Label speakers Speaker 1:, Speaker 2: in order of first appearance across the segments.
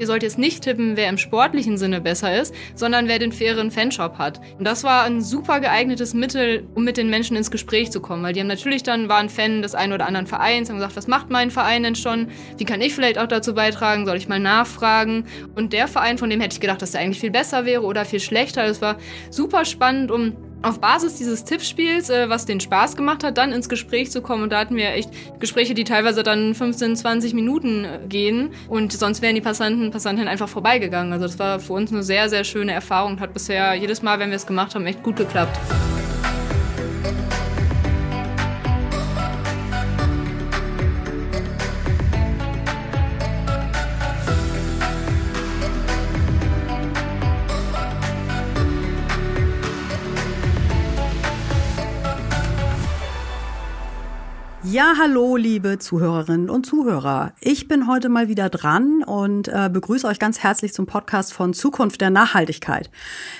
Speaker 1: Ihr sollt jetzt nicht tippen, wer im sportlichen Sinne besser ist, sondern wer den fairen Fanshop hat. Und das war ein super geeignetes Mittel, um mit den Menschen ins Gespräch zu kommen, weil die haben natürlich dann waren Fan des einen oder anderen Vereins, haben gesagt, was macht mein Verein denn schon? Wie kann ich vielleicht auch dazu beitragen? Soll ich mal nachfragen? Und der Verein, von dem hätte ich gedacht, dass der eigentlich viel besser wäre oder viel schlechter. Das war super spannend, um auf Basis dieses Tippspiels, äh, was den Spaß gemacht hat, dann ins Gespräch zu kommen. Und da hatten wir echt Gespräche, die teilweise dann 15, 20 Minuten äh, gehen. Und sonst wären die Passanten, Passantinnen einfach vorbeigegangen. Also das war für uns eine sehr, sehr schöne Erfahrung hat bisher jedes Mal, wenn wir es gemacht haben, echt gut geklappt.
Speaker 2: Ja, hallo, liebe Zuhörerinnen und Zuhörer. Ich bin heute mal wieder dran und äh, begrüße euch ganz herzlich zum Podcast von Zukunft der Nachhaltigkeit.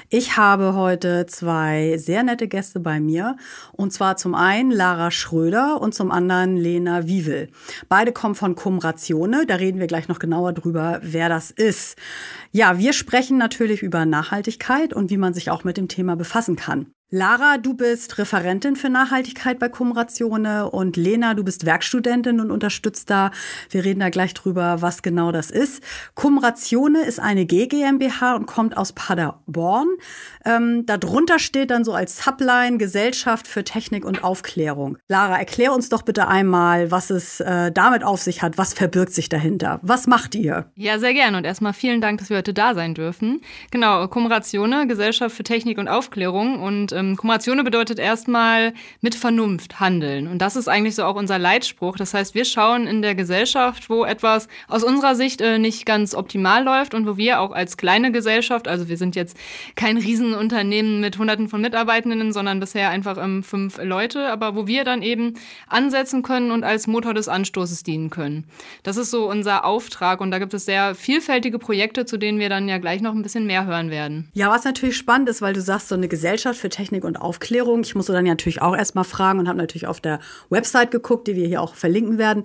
Speaker 2: Ich habe heute zwei sehr nette Gäste bei mir und zwar zum einen Lara Schröder und zum anderen Lena Wiewel. Beide kommen von Kumratione, da reden wir gleich noch genauer drüber, wer das ist. Ja, wir sprechen natürlich über Nachhaltigkeit und wie man sich auch mit dem Thema befassen kann. Lara, du bist Referentin für Nachhaltigkeit bei Kumratione und Lena, du bist Werkstudentin und unterstützt da. Wir reden da gleich drüber, was genau das ist. Kumratione ist eine GmbH und kommt aus Paderborn. Ähm, darunter steht dann so als Subline Gesellschaft für Technik und Aufklärung. Lara, erklär uns doch bitte einmal, was es äh, damit auf sich hat. Was verbirgt sich dahinter? Was macht ihr?
Speaker 1: Ja, sehr gerne und erstmal vielen Dank, dass wir heute da sein dürfen. Genau, Kumratione, Gesellschaft für Technik und Aufklärung und ähm, Kumulatione bedeutet erstmal mit Vernunft handeln. Und das ist eigentlich so auch unser Leitspruch. Das heißt, wir schauen in der Gesellschaft, wo etwas aus unserer Sicht äh, nicht ganz optimal läuft und wo wir auch als kleine Gesellschaft, also wir sind jetzt kein Riesenunternehmen mit hunderten von Mitarbeitenden, sondern bisher einfach ähm, fünf Leute, aber wo wir dann eben ansetzen können und als Motor des Anstoßes dienen können. Das ist so unser Auftrag und da gibt es sehr vielfältige Projekte, zu denen wir dann ja gleich noch ein bisschen mehr hören werden.
Speaker 2: Ja, was natürlich spannend ist, weil du sagst, so eine Gesellschaft für Technik Technik und Aufklärung. Ich musste dann ja natürlich auch erstmal fragen und habe natürlich auf der Website geguckt, die wir hier auch verlinken werden.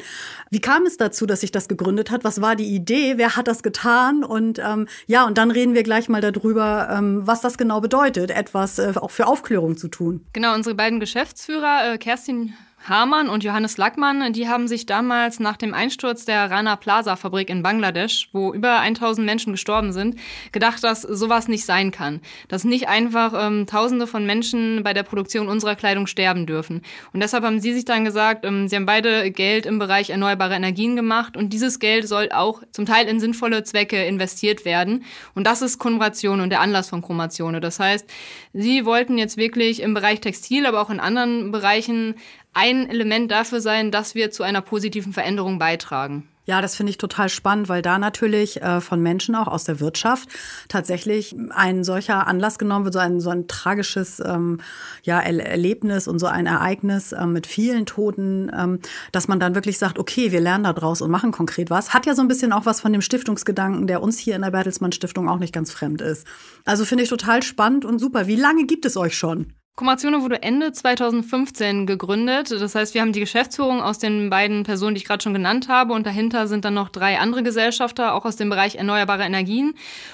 Speaker 2: Wie kam es dazu, dass sich das gegründet hat? Was war die Idee? Wer hat das getan? Und ähm, ja, und dann reden wir gleich mal darüber, ähm, was das genau bedeutet, etwas äh, auch für Aufklärung zu tun.
Speaker 1: Genau, unsere beiden Geschäftsführer, äh, Kerstin Hamann und Johannes Lackmann, die haben sich damals nach dem Einsturz der Rana Plaza Fabrik in Bangladesch, wo über 1000 Menschen gestorben sind, gedacht, dass sowas nicht sein kann. Dass nicht einfach ähm, Tausende von Menschen bei der Produktion unserer Kleidung sterben dürfen. Und deshalb haben sie sich dann gesagt, ähm, sie haben beide Geld im Bereich erneuerbare Energien gemacht und dieses Geld soll auch zum Teil in sinnvolle Zwecke investiert werden. Und das ist Konversion und der Anlass von Chromatione. Das heißt, sie wollten jetzt wirklich im Bereich Textil, aber auch in anderen Bereichen ein Element dafür sein, dass wir zu einer positiven Veränderung beitragen.
Speaker 2: Ja, das finde ich total spannend, weil da natürlich äh, von Menschen auch aus der Wirtschaft tatsächlich ein solcher Anlass genommen wird, so ein, so ein tragisches ähm, ja, Erlebnis und so ein Ereignis äh, mit vielen Toten, ähm, dass man dann wirklich sagt, okay, wir lernen da draus und machen konkret was. Hat ja so ein bisschen auch was von dem Stiftungsgedanken, der uns hier in der Bertelsmann Stiftung auch nicht ganz fremd ist. Also finde ich total spannend und super. Wie lange gibt es euch schon?
Speaker 1: Kommatione wurde Ende 2015 gegründet. Das heißt, wir haben die Geschäftsführung aus den beiden Personen, die ich gerade schon genannt habe. Und dahinter sind dann noch drei andere Gesellschafter, auch aus dem Bereich erneuerbare Energien.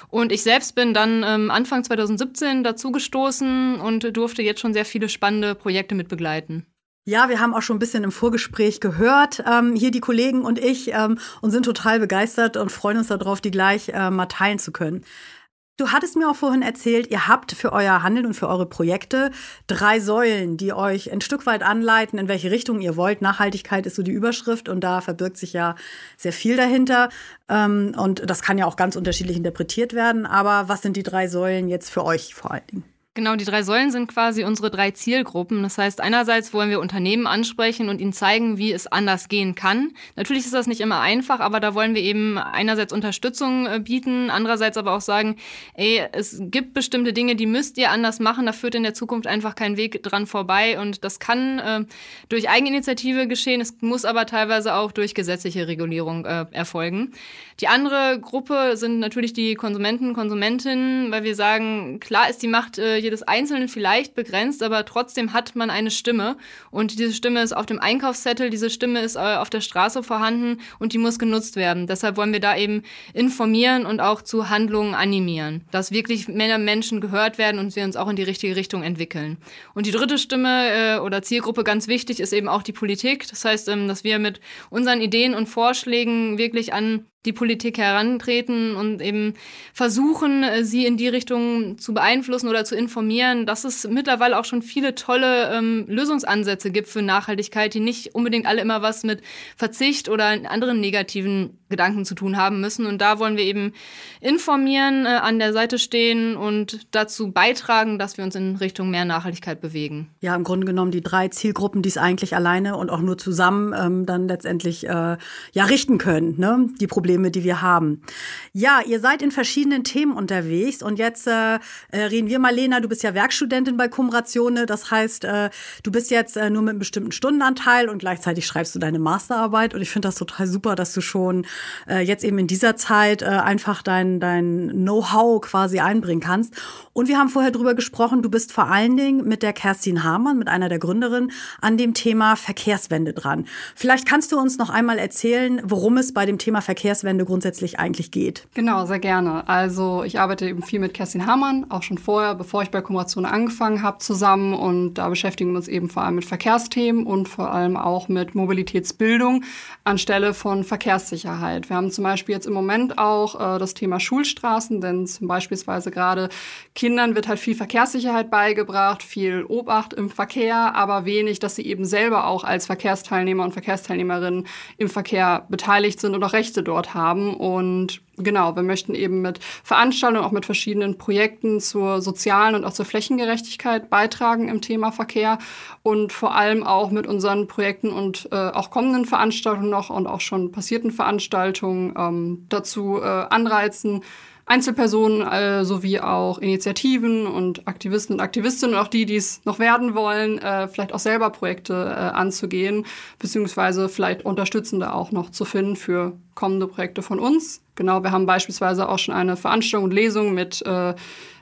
Speaker 1: Und ich selbst bin dann ähm, Anfang 2017 dazugestoßen und durfte jetzt schon sehr viele spannende Projekte mit begleiten.
Speaker 2: Ja, wir haben auch schon ein bisschen im Vorgespräch gehört, ähm, hier die Kollegen und ich, ähm, und sind total begeistert und freuen uns darauf, die gleich äh, mal teilen zu können. Du hattest mir auch vorhin erzählt, ihr habt für euer Handeln und für eure Projekte drei Säulen, die euch ein Stück weit anleiten, in welche Richtung ihr wollt. Nachhaltigkeit ist so die Überschrift und da verbirgt sich ja sehr viel dahinter. Ähm, und das kann ja auch ganz unterschiedlich interpretiert werden. Aber was sind die drei Säulen jetzt für euch vor allen Dingen?
Speaker 1: Genau, die drei Säulen sind quasi unsere drei Zielgruppen. Das heißt, einerseits wollen wir Unternehmen ansprechen und ihnen zeigen, wie es anders gehen kann. Natürlich ist das nicht immer einfach, aber da wollen wir eben einerseits Unterstützung äh, bieten, andererseits aber auch sagen, ey, es gibt bestimmte Dinge, die müsst ihr anders machen. Da führt in der Zukunft einfach kein Weg dran vorbei und das kann äh, durch Eigeninitiative geschehen. Es muss aber teilweise auch durch gesetzliche Regulierung äh, erfolgen. Die andere Gruppe sind natürlich die Konsumenten, Konsumentinnen, weil wir sagen, klar ist die Macht äh, jedes Einzelnen vielleicht begrenzt, aber trotzdem hat man eine Stimme. Und diese Stimme ist auf dem Einkaufszettel, diese Stimme ist äh, auf der Straße vorhanden und die muss genutzt werden. Deshalb wollen wir da eben informieren und auch zu Handlungen animieren, dass wirklich mehr Menschen gehört werden und wir uns auch in die richtige Richtung entwickeln. Und die dritte Stimme äh, oder Zielgruppe ganz wichtig ist eben auch die Politik. Das heißt, ähm, dass wir mit unseren Ideen und Vorschlägen wirklich an die Politik herantreten und eben versuchen, äh, sie in die Richtung zu beeinflussen oder zu informieren, dass es mittlerweile auch schon viele tolle ähm, Lösungsansätze gibt für Nachhaltigkeit, die nicht unbedingt alle immer was mit Verzicht oder anderen negativen Gedanken zu tun haben müssen. Und da wollen wir eben informieren, äh, an der Seite stehen und dazu beitragen, dass wir uns in Richtung mehr Nachhaltigkeit bewegen.
Speaker 2: Ja, im Grunde genommen die drei Zielgruppen, die es eigentlich alleine und auch nur zusammen ähm, dann letztendlich äh, ja richten können, ne? die Probleme Probleme, die wir haben. Ja, ihr seid in verschiedenen Themen unterwegs und jetzt äh, äh, reden wir mal, Lena, du bist ja Werkstudentin bei Kumratione, das heißt, äh, du bist jetzt äh, nur mit einem bestimmten Stundenanteil und gleichzeitig schreibst du deine Masterarbeit und ich finde das total super, dass du schon äh, jetzt eben in dieser Zeit äh, einfach dein, dein Know-how quasi einbringen kannst. Und wir haben vorher drüber gesprochen, du bist vor allen Dingen mit der Kerstin Hamann, mit einer der Gründerinnen, an dem Thema Verkehrswende dran. Vielleicht kannst du uns noch einmal erzählen, worum es bei dem Thema Verkehrswende Verkehrswende grundsätzlich eigentlich geht.
Speaker 3: Genau, sehr gerne. Also ich arbeite eben viel mit Kerstin Hamann, auch schon vorher, bevor ich bei Kummerzone angefangen habe, zusammen. Und da beschäftigen wir uns eben vor allem mit Verkehrsthemen und vor allem auch mit Mobilitätsbildung anstelle von Verkehrssicherheit. Wir haben zum Beispiel jetzt im Moment auch äh, das Thema Schulstraßen, denn zum beispielsweise gerade Kindern wird halt viel Verkehrssicherheit beigebracht, viel Obacht im Verkehr, aber wenig, dass sie eben selber auch als Verkehrsteilnehmer und Verkehrsteilnehmerinnen im Verkehr beteiligt sind und auch Rechte dort haben. Und genau, wir möchten eben mit Veranstaltungen, auch mit verschiedenen Projekten zur sozialen und auch zur Flächengerechtigkeit beitragen im Thema Verkehr und vor allem auch mit unseren Projekten und äh, auch kommenden Veranstaltungen noch und auch schon passierten Veranstaltungen ähm, dazu äh, anreizen, Einzelpersonen äh, sowie auch Initiativen und Aktivisten und Aktivistinnen und auch die, die es noch werden wollen, äh, vielleicht auch selber Projekte äh, anzugehen, beziehungsweise vielleicht Unterstützende auch noch zu finden für kommende Projekte von uns. Genau, wir haben beispielsweise auch schon eine Veranstaltung und Lesung mit äh,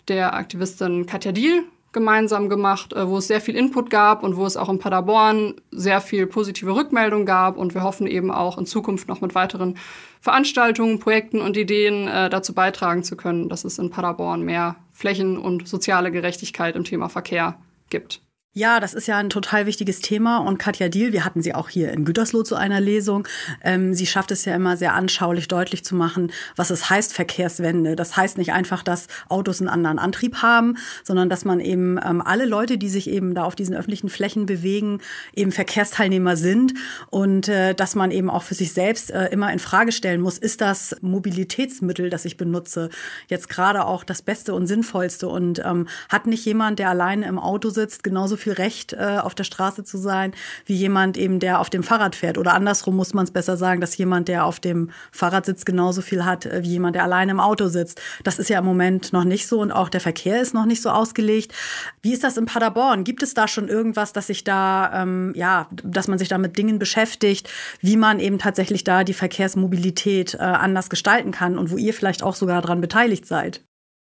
Speaker 3: der Aktivistin Katja Diel gemeinsam gemacht, äh, wo es sehr viel Input gab und wo es auch in Paderborn sehr viel positive Rückmeldung gab. Und wir hoffen eben auch in Zukunft noch mit weiteren Veranstaltungen, Projekten und Ideen äh, dazu beitragen zu können, dass es in Paderborn mehr Flächen und soziale Gerechtigkeit im Thema Verkehr gibt.
Speaker 2: Ja, das ist ja ein total wichtiges Thema. Und Katja Diel, wir hatten sie auch hier in Gütersloh zu einer Lesung. Ähm, sie schafft es ja immer sehr anschaulich deutlich zu machen, was es heißt Verkehrswende. Das heißt nicht einfach, dass Autos einen anderen Antrieb haben, sondern dass man eben ähm, alle Leute, die sich eben da auf diesen öffentlichen Flächen bewegen, eben Verkehrsteilnehmer sind und äh, dass man eben auch für sich selbst äh, immer in Frage stellen muss, ist das Mobilitätsmittel, das ich benutze, jetzt gerade auch das Beste und Sinnvollste und ähm, hat nicht jemand, der alleine im Auto sitzt, genauso viel Recht, äh, auf der Straße zu sein, wie jemand eben, der auf dem Fahrrad fährt. Oder andersrum muss man es besser sagen, dass jemand, der auf dem Fahrrad sitzt, genauso viel hat, äh, wie jemand, der alleine im Auto sitzt. Das ist ja im Moment noch nicht so und auch der Verkehr ist noch nicht so ausgelegt. Wie ist das in Paderborn? Gibt es da schon irgendwas, dass sich da, ähm, ja, dass man sich da mit Dingen beschäftigt, wie man eben tatsächlich da die Verkehrsmobilität äh, anders gestalten kann und wo ihr vielleicht auch sogar daran beteiligt seid?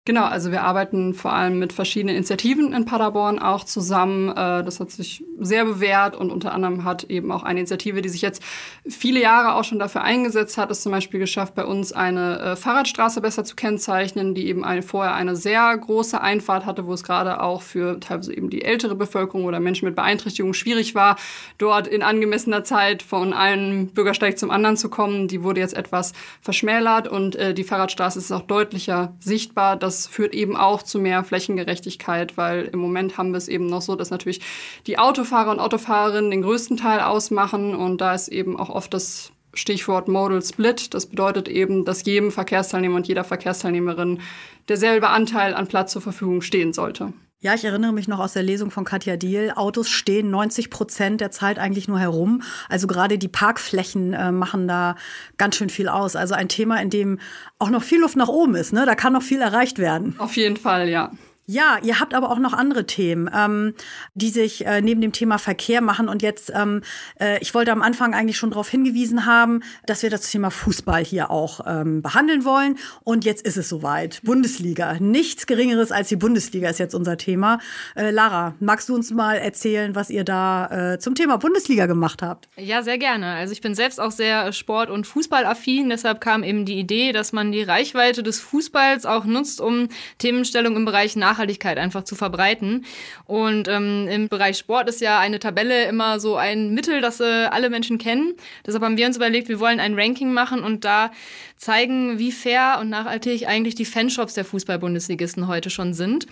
Speaker 3: Genau, also wir arbeiten vor allem mit verschiedenen Initiativen in Paderborn auch zusammen. Äh, das hat sich sehr bewährt und unter anderem hat eben auch eine Initiative, die sich jetzt viele Jahre auch schon dafür eingesetzt hat, es zum Beispiel geschafft, bei uns eine äh, Fahrradstraße besser zu kennzeichnen, die eben vorher eine sehr große Einfahrt hatte, wo es gerade auch für teilweise eben die ältere Bevölkerung oder Menschen mit Beeinträchtigungen schwierig war, dort in angemessener Zeit von einem Bürgersteig zum anderen zu kommen. Die wurde jetzt etwas verschmälert und äh, die Fahrradstraße ist auch deutlicher sichtbar, dass das führt eben auch zu mehr Flächengerechtigkeit, weil im Moment haben wir es eben noch so, dass natürlich die Autofahrer und Autofahrerinnen den größten Teil ausmachen und da ist eben auch oft das Stichwort Modal Split. Das bedeutet eben, dass jedem Verkehrsteilnehmer und jeder Verkehrsteilnehmerin derselbe Anteil an Platz zur Verfügung stehen sollte.
Speaker 2: Ja, ich erinnere mich noch aus der Lesung von Katja Diel. Autos stehen 90 Prozent der Zeit eigentlich nur herum. Also gerade die Parkflächen äh, machen da ganz schön viel aus. Also ein Thema, in dem auch noch viel Luft nach oben ist. Ne? Da kann noch viel erreicht werden.
Speaker 3: Auf jeden Fall, ja.
Speaker 2: Ja, ihr habt aber auch noch andere Themen, ähm, die sich äh, neben dem Thema Verkehr machen. Und jetzt, ähm, äh, ich wollte am Anfang eigentlich schon darauf hingewiesen haben, dass wir das Thema Fußball hier auch ähm, behandeln wollen. Und jetzt ist es soweit. Bundesliga. Nichts Geringeres als die Bundesliga ist jetzt unser Thema. Äh, Lara, magst du uns mal erzählen, was ihr da äh, zum Thema Bundesliga gemacht habt?
Speaker 1: Ja, sehr gerne. Also ich bin selbst auch sehr sport- und fußballaffin. Deshalb kam eben die Idee, dass man die Reichweite des Fußballs auch nutzt, um Themenstellung im Bereich Nach Nachhaltigkeit einfach zu verbreiten. Und ähm, im Bereich Sport ist ja eine Tabelle immer so ein Mittel, das äh, alle Menschen kennen. Deshalb haben wir uns überlegt, wir wollen ein Ranking machen und da zeigen, wie fair und nachhaltig eigentlich die Fanshops der Fußball-Bundesligisten heute schon sind.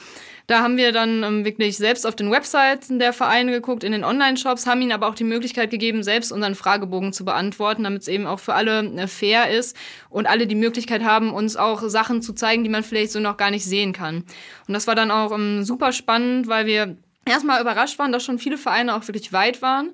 Speaker 1: Da haben wir dann ähm, wirklich selbst auf den Websites der Vereine geguckt, in den Online-Shops, haben ihnen aber auch die Möglichkeit gegeben, selbst unseren Fragebogen zu beantworten, damit es eben auch für alle äh, fair ist und alle die Möglichkeit haben, uns auch Sachen zu zeigen, die man vielleicht so noch gar nicht sehen kann. Und das war dann auch ähm, super spannend, weil wir erstmal überrascht waren, dass schon viele Vereine auch wirklich weit waren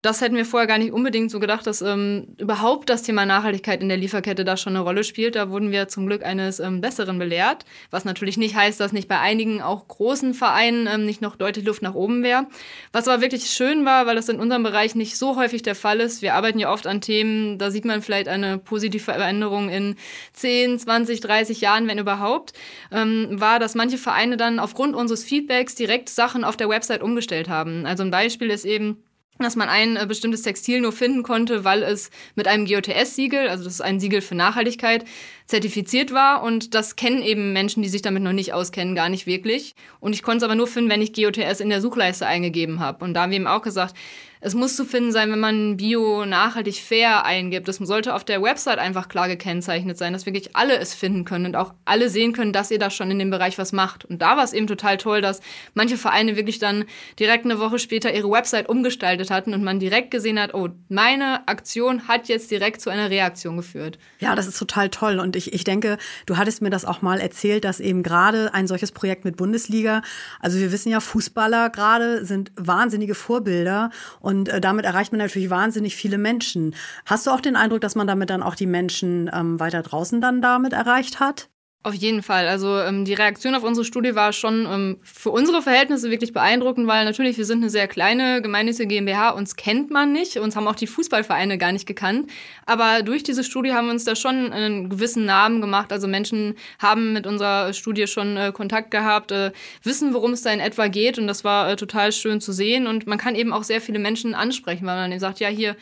Speaker 1: das hätten wir vorher gar nicht unbedingt so gedacht, dass ähm, überhaupt das Thema Nachhaltigkeit in der Lieferkette da schon eine Rolle spielt. Da wurden wir zum Glück eines ähm, Besseren belehrt, was natürlich nicht heißt, dass nicht bei einigen auch großen Vereinen ähm, nicht noch deutlich Luft nach oben wäre. Was aber wirklich schön war, weil das in unserem Bereich nicht so häufig der Fall ist. Wir arbeiten ja oft an Themen, da sieht man vielleicht eine positive Veränderung in 10, 20, 30 Jahren, wenn überhaupt, ähm, war, dass manche Vereine dann aufgrund unseres Feedbacks direkt Sachen auf der Website umgestellt haben. Also ein Beispiel ist eben, dass man ein äh, bestimmtes Textil nur finden konnte, weil es mit einem GOTS-Siegel, also das ist ein Siegel für Nachhaltigkeit, zertifiziert war. Und das kennen eben Menschen, die sich damit noch nicht auskennen, gar nicht wirklich. Und ich konnte es aber nur finden, wenn ich GOTS in der Suchleiste eingegeben habe. Und da haben wir eben auch gesagt, es muss zu finden sein, wenn man Bio nachhaltig fair eingibt. Das sollte auf der Website einfach klar gekennzeichnet sein, dass wirklich alle es finden können und auch alle sehen können, dass ihr da schon in dem Bereich was macht. Und da war es eben total toll, dass manche Vereine wirklich dann direkt eine Woche später ihre Website umgestaltet hatten und man direkt gesehen hat, oh, meine Aktion hat jetzt direkt zu einer Reaktion geführt.
Speaker 2: Ja, das ist total toll. Und ich, ich denke, du hattest mir das auch mal erzählt, dass eben gerade ein solches Projekt mit Bundesliga, also wir wissen ja, Fußballer gerade sind wahnsinnige Vorbilder und äh, damit erreicht man natürlich wahnsinnig viele Menschen. Hast du auch den Eindruck, dass man damit dann auch die Menschen ähm, weiter draußen dann damit erreicht hat?
Speaker 1: Auf jeden Fall. Also ähm, die Reaktion auf unsere Studie war schon ähm, für unsere Verhältnisse wirklich beeindruckend, weil natürlich wir sind eine sehr kleine gemeinnützige GmbH, uns kennt man nicht, uns haben auch die Fußballvereine gar nicht gekannt. Aber durch diese Studie haben wir uns da schon einen gewissen Namen gemacht. Also Menschen haben mit unserer Studie schon äh, Kontakt gehabt, äh, wissen, worum es da in etwa geht und das war äh, total schön zu sehen. Und man kann eben auch sehr viele Menschen ansprechen, weil man eben sagt, ja hier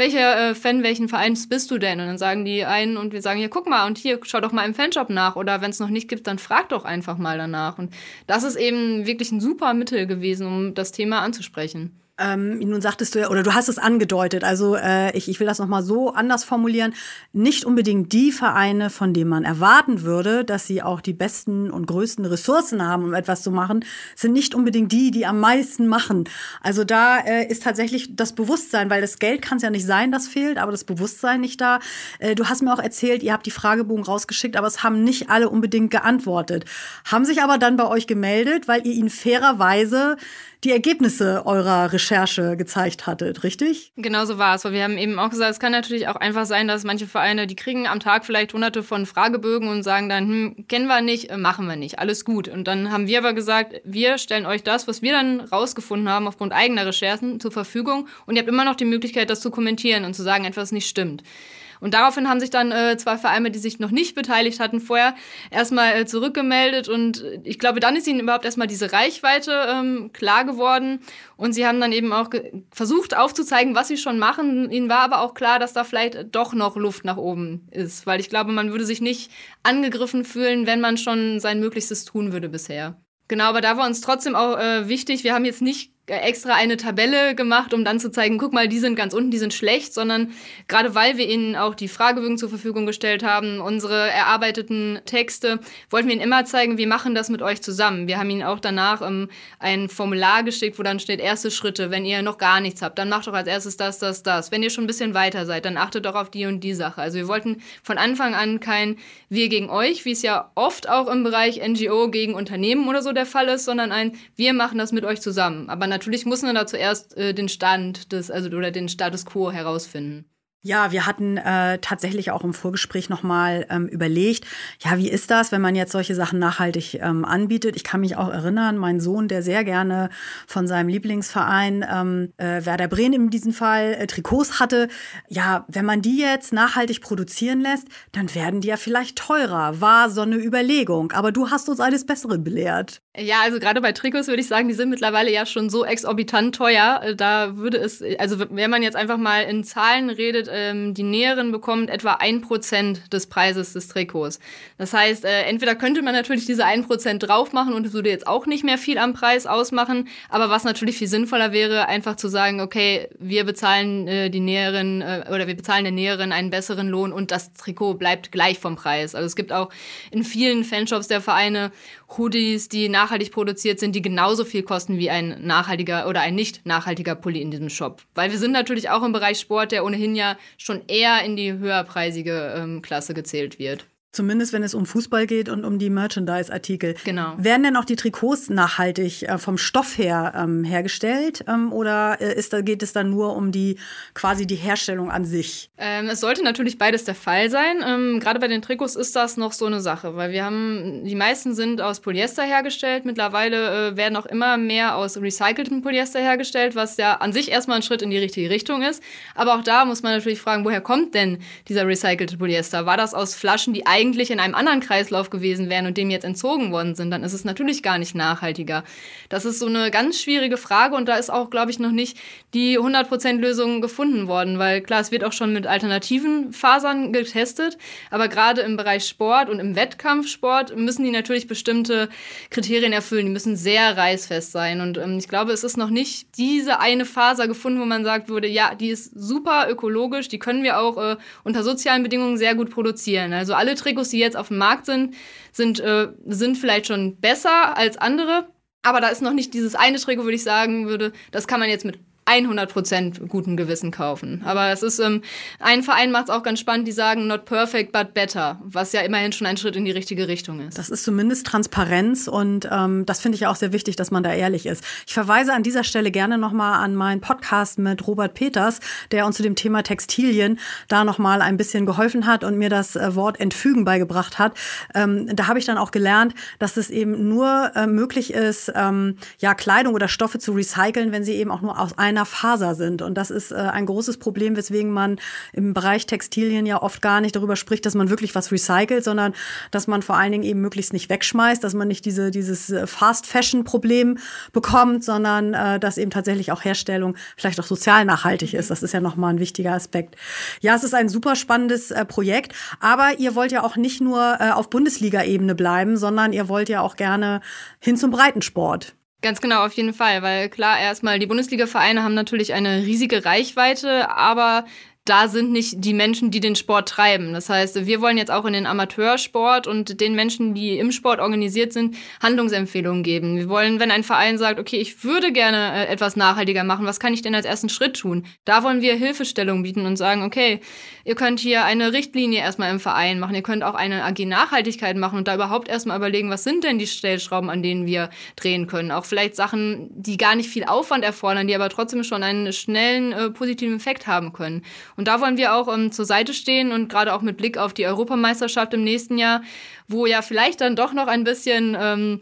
Speaker 1: welcher äh, Fan welchen Vereins bist du denn? Und dann sagen die einen und wir sagen, ja, guck mal, und hier, schau doch mal im Fanshop nach. Oder wenn es noch nicht gibt, dann frag doch einfach mal danach. Und das ist eben wirklich ein super Mittel gewesen, um das Thema anzusprechen.
Speaker 2: Ähm, nun sagtest du ja, oder du hast es angedeutet, also äh, ich, ich will das nochmal so anders formulieren. Nicht unbedingt die Vereine, von denen man erwarten würde, dass sie auch die besten und größten Ressourcen haben, um etwas zu machen, sind nicht unbedingt die, die am meisten machen. Also da äh, ist tatsächlich das Bewusstsein, weil das Geld kann es ja nicht sein, das fehlt, aber das Bewusstsein nicht da. Äh, du hast mir auch erzählt, ihr habt die Fragebogen rausgeschickt, aber es haben nicht alle unbedingt geantwortet. Haben sich aber dann bei euch gemeldet, weil ihr ihnen fairerweise die Ergebnisse eurer Recherche gezeigt hattet, richtig?
Speaker 1: Genau so war es, weil wir haben eben auch gesagt, es kann natürlich auch einfach sein, dass manche Vereine, die kriegen am Tag vielleicht hunderte von Fragebögen und sagen dann, hm, kennen wir nicht, äh, machen wir nicht, alles gut. Und dann haben wir aber gesagt, wir stellen euch das, was wir dann rausgefunden haben aufgrund eigener Recherchen zur Verfügung und ihr habt immer noch die Möglichkeit, das zu kommentieren und zu sagen, etwas nicht stimmt. Und daraufhin haben sich dann äh, zwei Vereine, die sich noch nicht beteiligt hatten, vorher erstmal äh, zurückgemeldet. Und ich glaube, dann ist ihnen überhaupt erstmal diese Reichweite ähm, klar geworden. Und sie haben dann eben auch versucht aufzuzeigen, was sie schon machen. Ihnen war aber auch klar, dass da vielleicht doch noch Luft nach oben ist. Weil ich glaube, man würde sich nicht angegriffen fühlen, wenn man schon sein Möglichstes tun würde bisher. Genau, aber da war uns trotzdem auch äh, wichtig, wir haben jetzt nicht extra eine Tabelle gemacht, um dann zu zeigen, guck mal, die sind ganz unten, die sind schlecht, sondern gerade weil wir ihnen auch die Fragebögen zur Verfügung gestellt haben, unsere erarbeiteten Texte, wollten wir ihnen immer zeigen, wir machen das mit euch zusammen. Wir haben ihnen auch danach ähm, ein Formular geschickt, wo dann steht, erste Schritte, wenn ihr noch gar nichts habt, dann macht doch als erstes das, das, das. Wenn ihr schon ein bisschen weiter seid, dann achtet doch auf die und die Sache. Also wir wollten von Anfang an kein Wir gegen euch, wie es ja oft auch im Bereich NGO gegen Unternehmen oder so der Fall ist, sondern ein Wir machen das mit euch zusammen. Aber natürlich muss man da zuerst äh, den Stand des, also oder den Status quo herausfinden.
Speaker 2: Ja, wir hatten äh, tatsächlich auch im Vorgespräch nochmal ähm, überlegt, ja, wie ist das, wenn man jetzt solche Sachen nachhaltig ähm, anbietet? Ich kann mich auch erinnern, mein Sohn, der sehr gerne von seinem Lieblingsverein ähm, äh, Werder Bremen in diesem Fall äh, Trikots hatte. Ja, wenn man die jetzt nachhaltig produzieren lässt, dann werden die ja vielleicht teurer. War so eine Überlegung. Aber du hast uns alles Bessere belehrt.
Speaker 1: Ja, also gerade bei Trikots würde ich sagen, die sind mittlerweile ja schon so exorbitant teuer. Äh, da würde es, also wenn man jetzt einfach mal in Zahlen redet, ähm, die Näheren bekommen etwa ein Prozent des Preises des Trikots. Das heißt, äh, entweder könnte man natürlich diese ein Prozent drauf machen und es würde jetzt auch nicht mehr viel am Preis ausmachen, aber was natürlich viel sinnvoller wäre, einfach zu sagen, okay, wir bezahlen äh, die Näheren äh, oder wir bezahlen der Näheren einen besseren Lohn und das Trikot bleibt gleich vom Preis. Also es gibt auch in vielen Fanshops der Vereine Hoodies, die nachhaltig produziert sind, die genauso viel kosten wie ein nachhaltiger oder ein nicht nachhaltiger Pulli in diesem Shop. Weil wir sind natürlich auch im Bereich Sport, der ohnehin ja schon eher in die höherpreisige ähm, Klasse gezählt wird.
Speaker 2: Zumindest wenn es um Fußball geht und um die Merchandise-Artikel.
Speaker 1: Genau.
Speaker 2: Werden denn auch die Trikots nachhaltig äh, vom Stoff her ähm, hergestellt? Ähm, oder äh, ist, geht es dann nur um die quasi die Herstellung an sich?
Speaker 1: Ähm, es sollte natürlich beides der Fall sein. Ähm, Gerade bei den Trikots ist das noch so eine Sache, weil wir haben, die meisten sind aus Polyester hergestellt. Mittlerweile äh, werden auch immer mehr aus recyceltem Polyester hergestellt, was ja an sich erstmal ein Schritt in die richtige Richtung ist. Aber auch da muss man natürlich fragen, woher kommt denn dieser recycelte Polyester? War das aus Flaschen, die eigentlich eigentlich in einem anderen Kreislauf gewesen wären und dem jetzt entzogen worden sind, dann ist es natürlich gar nicht nachhaltiger. Das ist so eine ganz schwierige Frage und da ist auch, glaube ich, noch nicht die 100% Lösung gefunden worden, weil klar, es wird auch schon mit alternativen Fasern getestet, aber gerade im Bereich Sport und im Wettkampfsport müssen die natürlich bestimmte Kriterien erfüllen. Die müssen sehr reißfest sein und ähm, ich glaube, es ist noch nicht diese eine Faser gefunden, wo man sagt würde, ja, die ist super ökologisch, die können wir auch äh, unter sozialen Bedingungen sehr gut produzieren. Also alle Tricks Trikots, die jetzt auf dem Markt sind, sind, äh, sind vielleicht schon besser als andere. Aber da ist noch nicht dieses eine Trikot, würde ich sagen würde, das kann man jetzt mit 100% guten Gewissen kaufen. Aber es ist, ähm, ein Verein macht es auch ganz spannend, die sagen not perfect, but better, was ja immerhin schon ein Schritt in die richtige Richtung ist.
Speaker 2: Das ist zumindest Transparenz und ähm, das finde ich auch sehr wichtig, dass man da ehrlich ist. Ich verweise an dieser Stelle gerne nochmal an meinen Podcast mit Robert Peters, der uns zu dem Thema Textilien da nochmal ein bisschen geholfen hat und mir das äh, Wort Entfügen beigebracht hat. Ähm, da habe ich dann auch gelernt, dass es eben nur äh, möglich ist, ähm, ja, Kleidung oder Stoffe zu recyceln, wenn sie eben auch nur aus einer einer Faser sind. Und das ist äh, ein großes Problem, weswegen man im Bereich Textilien ja oft gar nicht darüber spricht, dass man wirklich was recycelt, sondern dass man vor allen Dingen eben möglichst nicht wegschmeißt, dass man nicht diese, dieses äh, Fast-Fashion-Problem bekommt, sondern äh, dass eben tatsächlich auch Herstellung vielleicht auch sozial nachhaltig ist. Das ist ja nochmal ein wichtiger Aspekt. Ja, es ist ein super spannendes äh, Projekt, aber ihr wollt ja auch nicht nur äh, auf Bundesliga-Ebene bleiben, sondern ihr wollt ja auch gerne hin zum Breitensport.
Speaker 1: Ganz genau, auf jeden Fall, weil klar, erstmal die Bundesliga-Vereine haben natürlich eine riesige Reichweite, aber da sind nicht die Menschen, die den Sport treiben. Das heißt, wir wollen jetzt auch in den Amateursport und den Menschen, die im Sport organisiert sind, Handlungsempfehlungen geben. Wir wollen, wenn ein Verein sagt, okay, ich würde gerne äh, etwas nachhaltiger machen, was kann ich denn als ersten Schritt tun? Da wollen wir Hilfestellung bieten und sagen, okay, ihr könnt hier eine Richtlinie erstmal im Verein machen, ihr könnt auch eine AG Nachhaltigkeit machen und da überhaupt erstmal überlegen, was sind denn die Stellschrauben, an denen wir drehen können. Auch vielleicht Sachen, die gar nicht viel Aufwand erfordern, die aber trotzdem schon einen schnellen äh, positiven Effekt haben können. Da wollen wir auch ähm, zur Seite stehen und gerade auch mit Blick auf die Europameisterschaft im nächsten Jahr, wo ja vielleicht dann doch noch ein bisschen ähm,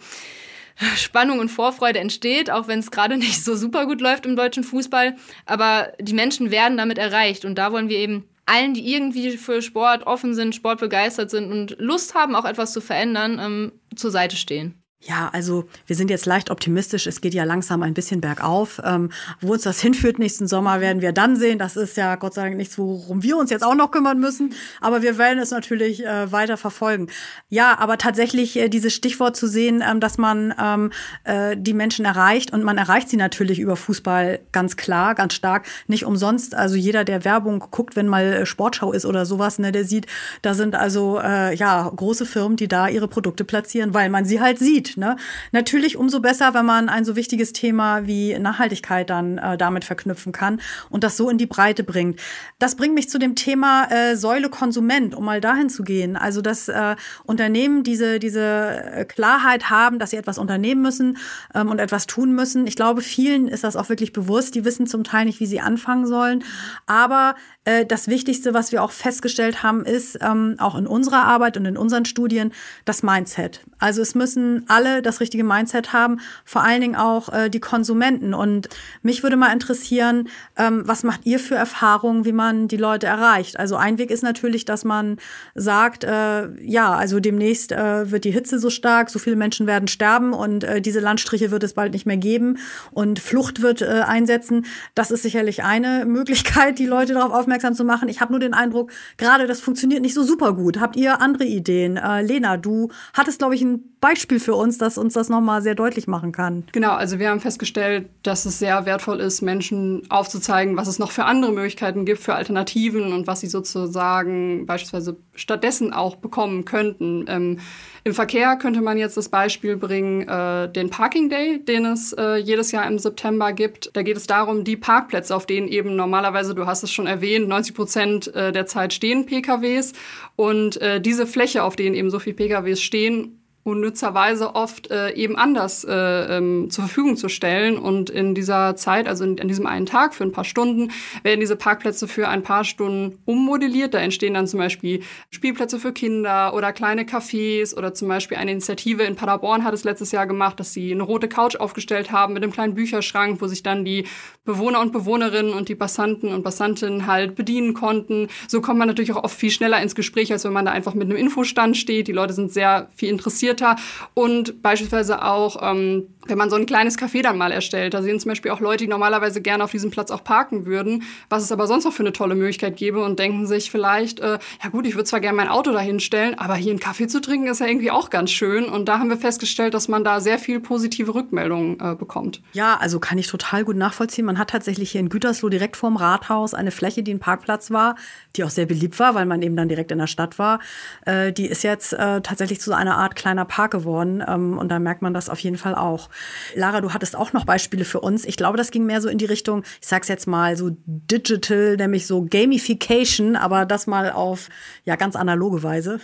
Speaker 1: Spannung und Vorfreude entsteht, auch wenn es gerade nicht so super gut läuft im deutschen Fußball. Aber die Menschen werden damit erreicht und da wollen wir eben allen, die irgendwie für Sport offen sind, sportbegeistert sind und Lust haben, auch etwas zu verändern, ähm, zur Seite stehen.
Speaker 2: Ja, also wir sind jetzt leicht optimistisch. Es geht ja langsam ein bisschen bergauf. Ähm, wo uns das hinführt nächsten Sommer, werden wir dann sehen. Das ist ja Gott sei Dank nichts, worum wir uns jetzt auch noch kümmern müssen. Aber wir werden es natürlich äh, weiter verfolgen. Ja, aber tatsächlich äh, dieses Stichwort zu sehen, ähm, dass man ähm, äh, die Menschen erreicht und man erreicht sie natürlich über Fußball ganz klar, ganz stark. Nicht umsonst. Also jeder, der Werbung guckt, wenn mal äh, Sportschau ist oder sowas, ne, der sieht, da sind also äh, ja große Firmen, die da ihre Produkte platzieren, weil man sie halt sieht. Sieht. Ne? Natürlich umso besser, wenn man ein so wichtiges Thema wie Nachhaltigkeit dann äh, damit verknüpfen kann und das so in die Breite bringt. Das bringt mich zu dem Thema äh, Säule Konsument, um mal dahin zu gehen. Also dass äh, Unternehmen diese, diese äh, Klarheit haben, dass sie etwas unternehmen müssen ähm, und etwas tun müssen. Ich glaube, vielen ist das auch wirklich bewusst. Die wissen zum Teil nicht, wie sie anfangen sollen. Aber äh, das Wichtigste, was wir auch festgestellt haben, ist ähm, auch in unserer Arbeit und in unseren Studien das Mindset. Also es müssen alle das richtige Mindset haben, vor allen Dingen auch äh, die Konsumenten. Und mich würde mal interessieren, ähm, was macht ihr für Erfahrungen, wie man die Leute erreicht? Also ein Weg ist natürlich, dass man sagt, äh, ja, also demnächst äh, wird die Hitze so stark, so viele Menschen werden sterben und äh, diese Landstriche wird es bald nicht mehr geben und Flucht wird äh, einsetzen. Das ist sicherlich eine Möglichkeit, die Leute darauf aufmerksam zu machen. Ich habe nur den Eindruck, gerade das funktioniert nicht so super gut. Habt ihr andere Ideen? Äh, Lena, du hattest, glaube ich, ein Beispiel für uns, das uns das nochmal sehr deutlich machen kann.
Speaker 3: Genau, also wir haben festgestellt, dass es sehr wertvoll ist, Menschen aufzuzeigen, was es noch für andere Möglichkeiten gibt, für Alternativen und was sie sozusagen beispielsweise stattdessen auch bekommen könnten. Ähm, Im Verkehr könnte man jetzt das Beispiel bringen, äh, den Parking Day, den es äh, jedes Jahr im September gibt. Da geht es darum, die Parkplätze, auf denen eben normalerweise, du hast es schon erwähnt, 90 Prozent äh, der Zeit stehen PKWs und äh, diese Fläche, auf denen eben so viele PKWs stehen, unnützerweise oft äh, eben anders äh, ähm, zur Verfügung zu stellen. Und in dieser Zeit, also in, an diesem einen Tag für ein paar Stunden, werden diese Parkplätze für ein paar Stunden ummodelliert. Da entstehen dann zum Beispiel Spielplätze für Kinder oder kleine Cafés oder zum Beispiel eine Initiative in Paderborn hat es letztes Jahr gemacht, dass sie eine rote Couch aufgestellt haben mit einem kleinen Bücherschrank, wo sich dann die Bewohner und Bewohnerinnen und die Passanten und Passantinnen halt bedienen konnten. So kommt man natürlich auch oft viel schneller ins Gespräch, als wenn man da einfach mit einem Infostand steht. Die Leute sind sehr viel interessiert etablierter und beispielsweise auch, ähm, wenn man so ein kleines Café dann mal erstellt, da sehen zum Beispiel auch Leute, die normalerweise gerne auf diesem Platz auch parken würden, was es aber sonst noch für eine tolle Möglichkeit gäbe und denken sich vielleicht, äh, ja gut, ich würde zwar gerne mein Auto dahin stellen, aber hier einen Kaffee zu trinken ist ja irgendwie auch ganz schön und da haben wir festgestellt, dass man da sehr viel positive Rückmeldungen äh, bekommt.
Speaker 2: Ja, also kann ich total gut nachvollziehen. Man hat tatsächlich hier in Gütersloh direkt vorm Rathaus eine Fläche, die ein Parkplatz war, die auch sehr beliebt war, weil man eben dann direkt in der Stadt war. Äh, die ist jetzt äh, tatsächlich zu einer Art kleiner Park geworden. Ähm, und da merkt man das auf jeden Fall auch. Lara, du hattest auch noch Beispiele für uns. Ich glaube, das ging mehr so in die Richtung, ich sag's jetzt mal, so digital, nämlich so Gamification, aber das mal auf ja ganz analoge Weise.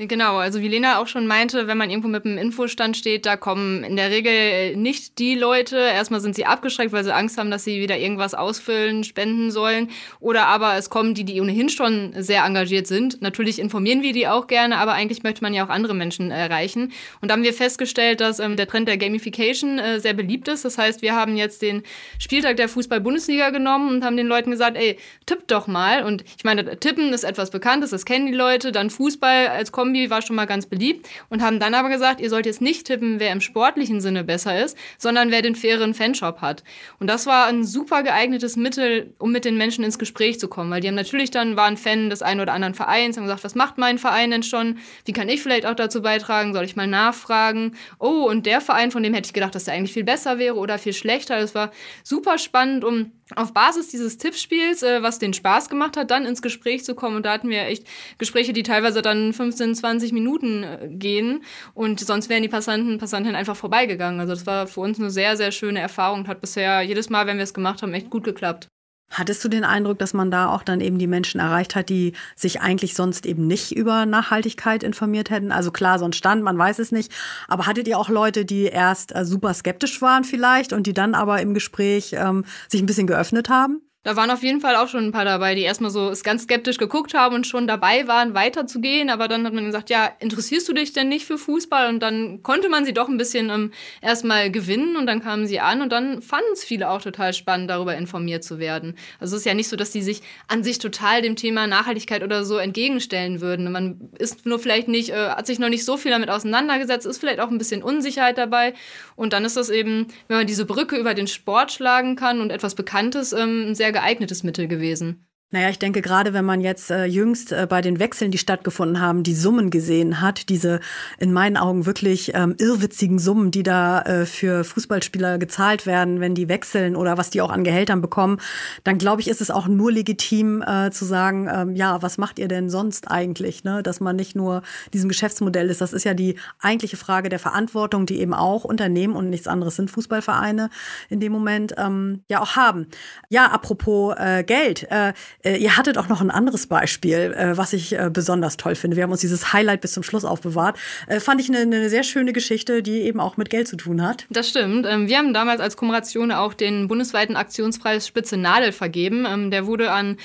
Speaker 1: Genau, also wie Lena auch schon meinte, wenn man irgendwo mit einem Infostand steht, da kommen in der Regel nicht die Leute. Erstmal sind sie abgeschreckt, weil sie Angst haben, dass sie wieder irgendwas ausfüllen, spenden sollen. Oder aber es kommen die, die ohnehin schon sehr engagiert sind. Natürlich informieren wir die auch gerne, aber eigentlich möchte man ja auch andere Menschen erreichen. Und da haben wir festgestellt, dass ähm, der Trend der Gamification äh, sehr beliebt ist. Das heißt, wir haben jetzt den Spieltag der Fußball-Bundesliga genommen und haben den Leuten gesagt, ey, tipp doch mal. Und ich meine, tippen ist etwas Bekanntes, das kennen die Leute. Dann Fußball als Kommentar Kombi war schon mal ganz beliebt und haben dann aber gesagt, ihr sollt jetzt nicht tippen, wer im sportlichen Sinne besser ist, sondern wer den fairen Fanshop hat. Und das war ein super geeignetes Mittel, um mit den Menschen ins Gespräch zu kommen, weil die haben natürlich dann waren Fan des einen oder anderen Vereins, haben gesagt, was macht mein Verein denn schon? Wie kann ich vielleicht auch dazu beitragen? Soll ich mal nachfragen? Oh, und der Verein, von dem hätte ich gedacht, dass der eigentlich viel besser wäre oder viel schlechter. Das war super spannend, um auf Basis dieses Tippspiels, äh, was den Spaß gemacht hat, dann ins Gespräch zu kommen. Und da hatten wir echt Gespräche, die teilweise dann 15, 20 Minuten äh, gehen. Und sonst wären die Passanten, Passantinnen einfach vorbeigegangen. Also das war für uns eine sehr, sehr schöne Erfahrung hat bisher jedes Mal, wenn wir es gemacht haben, echt gut geklappt.
Speaker 2: Hattest du den Eindruck, dass man da auch dann eben die Menschen erreicht hat, die sich eigentlich sonst eben nicht über Nachhaltigkeit informiert hätten? Also klar, so ein Stand, man weiß es nicht. Aber hattet ihr auch Leute, die erst äh, super skeptisch waren vielleicht und die dann aber im Gespräch ähm, sich ein bisschen geöffnet haben?
Speaker 1: Da waren auf jeden Fall auch schon ein paar dabei, die erstmal so ganz skeptisch geguckt haben und schon dabei waren, weiterzugehen. Aber dann hat man gesagt, ja, interessierst du dich denn nicht für Fußball? Und dann konnte man sie doch ein bisschen ähm, erstmal gewinnen und dann kamen sie an und dann fanden es viele auch total spannend, darüber informiert zu werden. Also es ist ja nicht so, dass die sich an sich total dem Thema Nachhaltigkeit oder so entgegenstellen würden. Man ist nur vielleicht nicht, äh, hat sich noch nicht so viel damit auseinandergesetzt, ist vielleicht auch ein bisschen Unsicherheit dabei. Und dann ist das eben, wenn man diese Brücke über den Sport schlagen kann und etwas Bekanntes, ähm, sehr geeignetes Mittel gewesen.
Speaker 2: Naja, ich denke, gerade wenn man jetzt äh, jüngst äh, bei den Wechseln, die stattgefunden haben, die Summen gesehen hat, diese in meinen Augen wirklich ähm, irrwitzigen Summen, die da äh, für Fußballspieler gezahlt werden, wenn die wechseln oder was die auch an Gehältern bekommen, dann glaube ich, ist es auch nur legitim äh, zu sagen, ähm, ja, was macht ihr denn sonst eigentlich? Ne? Dass man nicht nur diesem Geschäftsmodell ist. Das ist ja die eigentliche Frage der Verantwortung, die eben auch Unternehmen und nichts anderes sind Fußballvereine in dem Moment ähm, ja auch haben. Ja, apropos äh, Geld. Äh, ihr hattet auch noch ein anderes Beispiel, äh, was ich äh, besonders toll finde. Wir haben uns dieses Highlight bis zum Schluss aufbewahrt. Äh, fand ich eine, eine, sehr schöne Geschichte, die eben auch mit Geld zu tun hat.
Speaker 1: Das stimmt. Ähm, wir haben damals als Kooperation auch den bundesweiten Aktionspreis Spitze Nadel vergeben. Ähm, der wurde an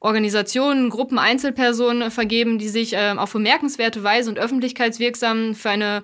Speaker 1: Organisationen, Gruppen, Einzelpersonen vergeben, die sich ähm, auf bemerkenswerte Weise und öffentlichkeitswirksam für eine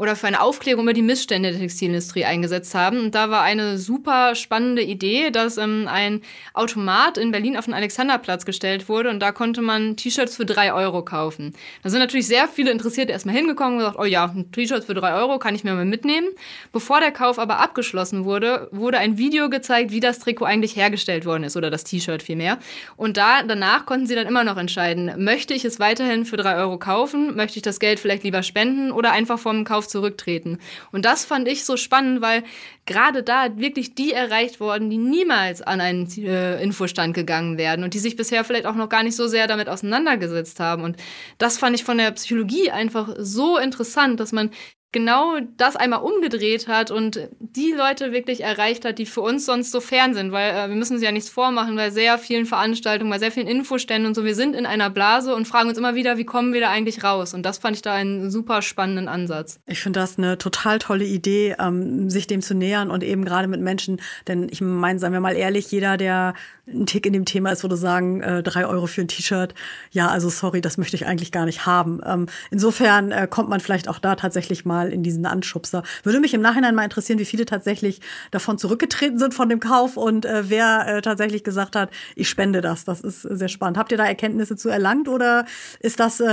Speaker 1: oder für eine Aufklärung über die Missstände der Textilindustrie eingesetzt haben. Und da war eine super spannende Idee, dass ähm, ein Automat in Berlin auf den Alexanderplatz gestellt wurde und da konnte man T-Shirts für drei Euro kaufen. Da sind natürlich sehr viele Interessierte erstmal hingekommen und gesagt, oh ja, ein T-Shirt für drei Euro kann ich mir mal mitnehmen. Bevor der Kauf aber abgeschlossen wurde, wurde ein Video gezeigt, wie das Trikot eigentlich hergestellt worden ist oder das T-Shirt vielmehr. Und da danach konnten sie dann immer noch entscheiden, möchte ich es weiterhin für drei Euro kaufen, möchte ich das Geld vielleicht lieber spenden oder einfach vom Kauf zurücktreten. Und das fand ich so spannend, weil gerade da wirklich die erreicht worden, die niemals an einen äh, Infostand gegangen werden und die sich bisher vielleicht auch noch gar nicht so sehr damit auseinandergesetzt haben. Und das fand ich von der Psychologie einfach so interessant, dass man genau das einmal umgedreht hat und die Leute wirklich erreicht hat, die für uns sonst so fern sind, weil äh, wir müssen sie ja nichts vormachen, bei sehr vielen Veranstaltungen, bei sehr vielen Infoständen und so, wir sind in einer Blase und fragen uns immer wieder, wie kommen wir da eigentlich raus? Und das fand ich da einen super spannenden Ansatz.
Speaker 2: Ich finde das eine total tolle Idee, ähm, sich dem zu nähern und eben gerade mit Menschen, denn ich meine, seien wir mal ehrlich, jeder, der ein Tick in dem Thema ist, würde sagen, äh, drei Euro für ein T-Shirt, ja, also sorry, das möchte ich eigentlich gar nicht haben. Ähm, insofern äh, kommt man vielleicht auch da tatsächlich mal in diesen Anschubser. Würde mich im Nachhinein mal interessieren, wie viele tatsächlich davon zurückgetreten sind von dem Kauf und äh, wer äh, tatsächlich gesagt hat, ich spende das. Das ist sehr spannend. Habt ihr da Erkenntnisse zu erlangt oder ist das äh,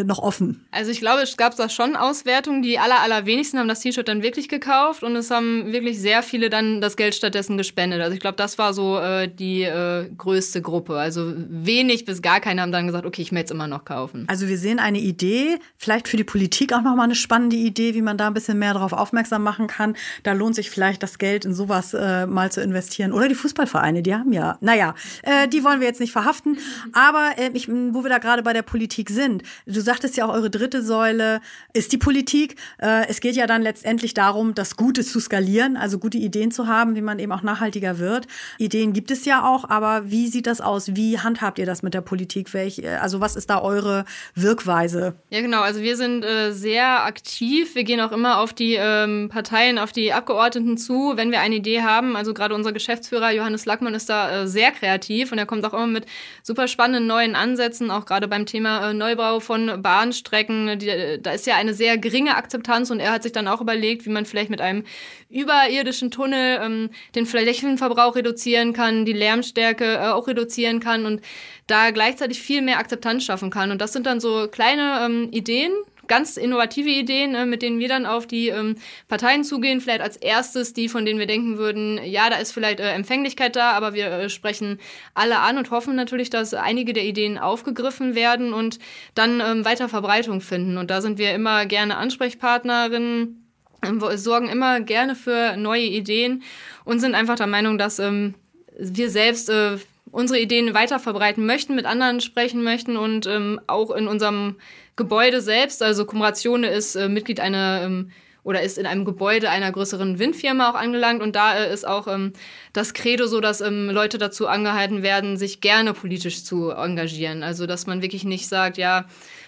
Speaker 2: äh, noch offen?
Speaker 1: Also ich glaube, es gab da schon Auswertungen. Die aller, allerwenigsten haben das T-Shirt dann wirklich gekauft und es haben wirklich sehr viele dann das Geld stattdessen gespendet. Also ich glaube, das war so äh, die äh, größte Gruppe. Also wenig bis gar keine haben dann gesagt, okay, ich möchte es immer noch kaufen.
Speaker 2: Also wir sehen eine Idee, vielleicht für die Politik auch nochmal eine spannende Idee, wie man da ein bisschen mehr darauf aufmerksam machen kann. Da lohnt sich vielleicht das Geld in sowas äh, mal zu investieren. Oder die Fußballvereine, die haben ja, naja, äh, die wollen wir jetzt nicht verhaften. Aber äh, ich, wo wir da gerade bei der Politik sind, du sagtest ja auch, eure dritte Säule ist die Politik. Äh, es geht ja dann letztendlich darum, das Gute zu skalieren, also gute Ideen zu haben, wie man eben auch nachhaltiger wird. Ideen gibt es ja auch, aber wie sieht das aus? Wie handhabt ihr das mit der Politik? Welch, äh, also was ist da eure Wirkweise?
Speaker 1: Ja, genau. Also wir sind äh, sehr aktiv. Wir gehen auch immer auf die ähm, Parteien, auf die Abgeordneten zu, wenn wir eine Idee haben. Also gerade unser Geschäftsführer Johannes Lackmann ist da äh, sehr kreativ und er kommt auch immer mit super spannenden neuen Ansätzen, auch gerade beim Thema äh, Neubau von Bahnstrecken. Die, äh, da ist ja eine sehr geringe Akzeptanz und er hat sich dann auch überlegt, wie man vielleicht mit einem überirdischen Tunnel ähm, den Flächenverbrauch reduzieren kann, die Lärmstärke äh, auch reduzieren kann und da gleichzeitig viel mehr Akzeptanz schaffen kann. Und das sind dann so kleine ähm, Ideen, ganz innovative Ideen, äh, mit denen wir dann auf die ähm, Parteien zugehen. Vielleicht als erstes die, von denen wir denken würden, ja, da ist vielleicht äh, Empfänglichkeit da, aber wir äh, sprechen alle an und hoffen natürlich, dass einige der Ideen aufgegriffen werden und dann ähm, weiter Verbreitung finden. Und da sind wir immer gerne Ansprechpartnerinnen ähm, sorgen immer gerne für neue Ideen und sind einfach der Meinung, dass ähm, wir selbst äh, unsere Ideen weiter verbreiten möchten, mit anderen sprechen möchten und ähm, auch in unserem Gebäude selbst, also Kumratione ist äh, Mitglied einer ähm, oder ist in einem Gebäude einer größeren Windfirma auch angelangt und da äh, ist auch ähm, das Credo so, dass ähm, Leute dazu angehalten werden, sich gerne politisch zu engagieren. Also dass man wirklich nicht sagt, ja,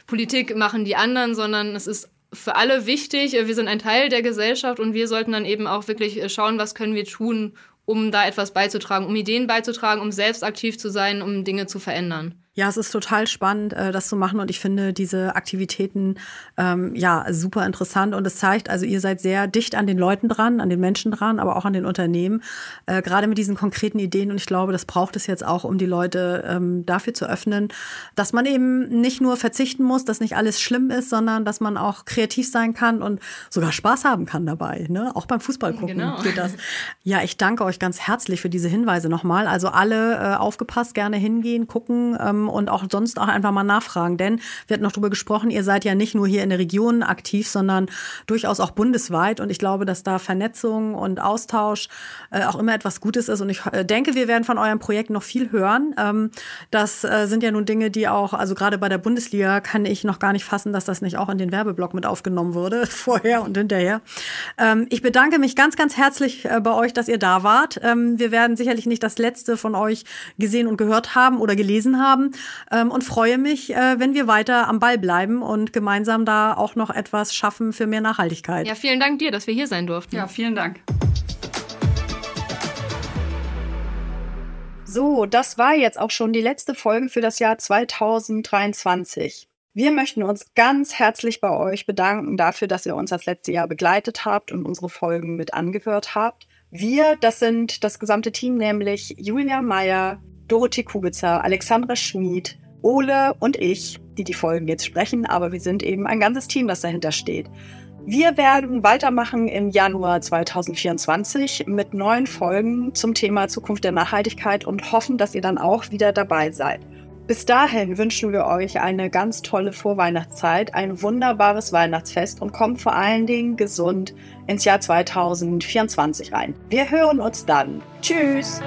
Speaker 1: Politik machen die anderen, sondern es ist für alle wichtig. Wir sind ein Teil der Gesellschaft und wir sollten dann eben auch wirklich äh, schauen, was können wir tun, um da etwas beizutragen, um Ideen beizutragen, um selbst aktiv zu sein, um Dinge zu verändern.
Speaker 2: Ja, es ist total spannend, äh, das zu machen und ich finde diese Aktivitäten ähm, ja super interessant und es zeigt, also ihr seid sehr dicht an den Leuten dran, an den Menschen dran, aber auch an den Unternehmen, äh, gerade mit diesen konkreten Ideen und ich glaube, das braucht es jetzt auch, um die Leute ähm, dafür zu öffnen, dass man eben nicht nur verzichten muss, dass nicht alles schlimm ist, sondern dass man auch kreativ sein kann und sogar Spaß haben kann dabei. Ne? Auch beim Fußball gucken genau. geht das. Ja, ich danke euch ganz herzlich für diese Hinweise nochmal. Also alle äh, aufgepasst, gerne hingehen, gucken. Ähm, und auch sonst auch einfach mal nachfragen. Denn wir hatten noch darüber gesprochen, ihr seid ja nicht nur hier in der Region aktiv, sondern durchaus auch bundesweit. Und ich glaube, dass da Vernetzung und Austausch äh, auch immer etwas Gutes ist. Und ich äh, denke, wir werden von eurem Projekt noch viel hören. Ähm, das äh, sind ja nun Dinge, die auch, also gerade bei der Bundesliga kann ich noch gar nicht fassen, dass das nicht auch in den Werbeblock mit aufgenommen wurde, vorher und hinterher. Ähm, ich bedanke mich ganz, ganz herzlich äh, bei euch, dass ihr da wart. Ähm, wir werden sicherlich nicht das letzte von euch gesehen und gehört haben oder gelesen haben ähm, und freue mich, äh, wenn wir weiter am Ball bleiben und gemeinsam da auch noch etwas schaffen für mehr Nachhaltigkeit.
Speaker 1: Ja, vielen Dank dir, dass wir hier sein durften.
Speaker 3: Ja, vielen Dank.
Speaker 2: So, das war jetzt auch schon die letzte Folge für das Jahr 2023. Wir möchten uns ganz herzlich bei euch bedanken dafür, dass ihr uns das letzte Jahr begleitet habt und unsere Folgen mit angehört habt. Wir, das sind das gesamte Team, nämlich Julia Meyer, Dorothee Kubitzer, Alexandra Schmid, Ole und ich, die die Folgen jetzt sprechen, aber wir sind eben ein ganzes Team, das dahinter steht. Wir werden weitermachen im Januar 2024 mit neuen Folgen zum Thema Zukunft der Nachhaltigkeit und hoffen, dass ihr dann auch wieder dabei seid. Bis dahin wünschen wir euch eine ganz tolle Vorweihnachtszeit, ein wunderbares Weihnachtsfest und kommt vor allen Dingen gesund ins Jahr 2024 rein. Wir hören uns dann. Tschüss!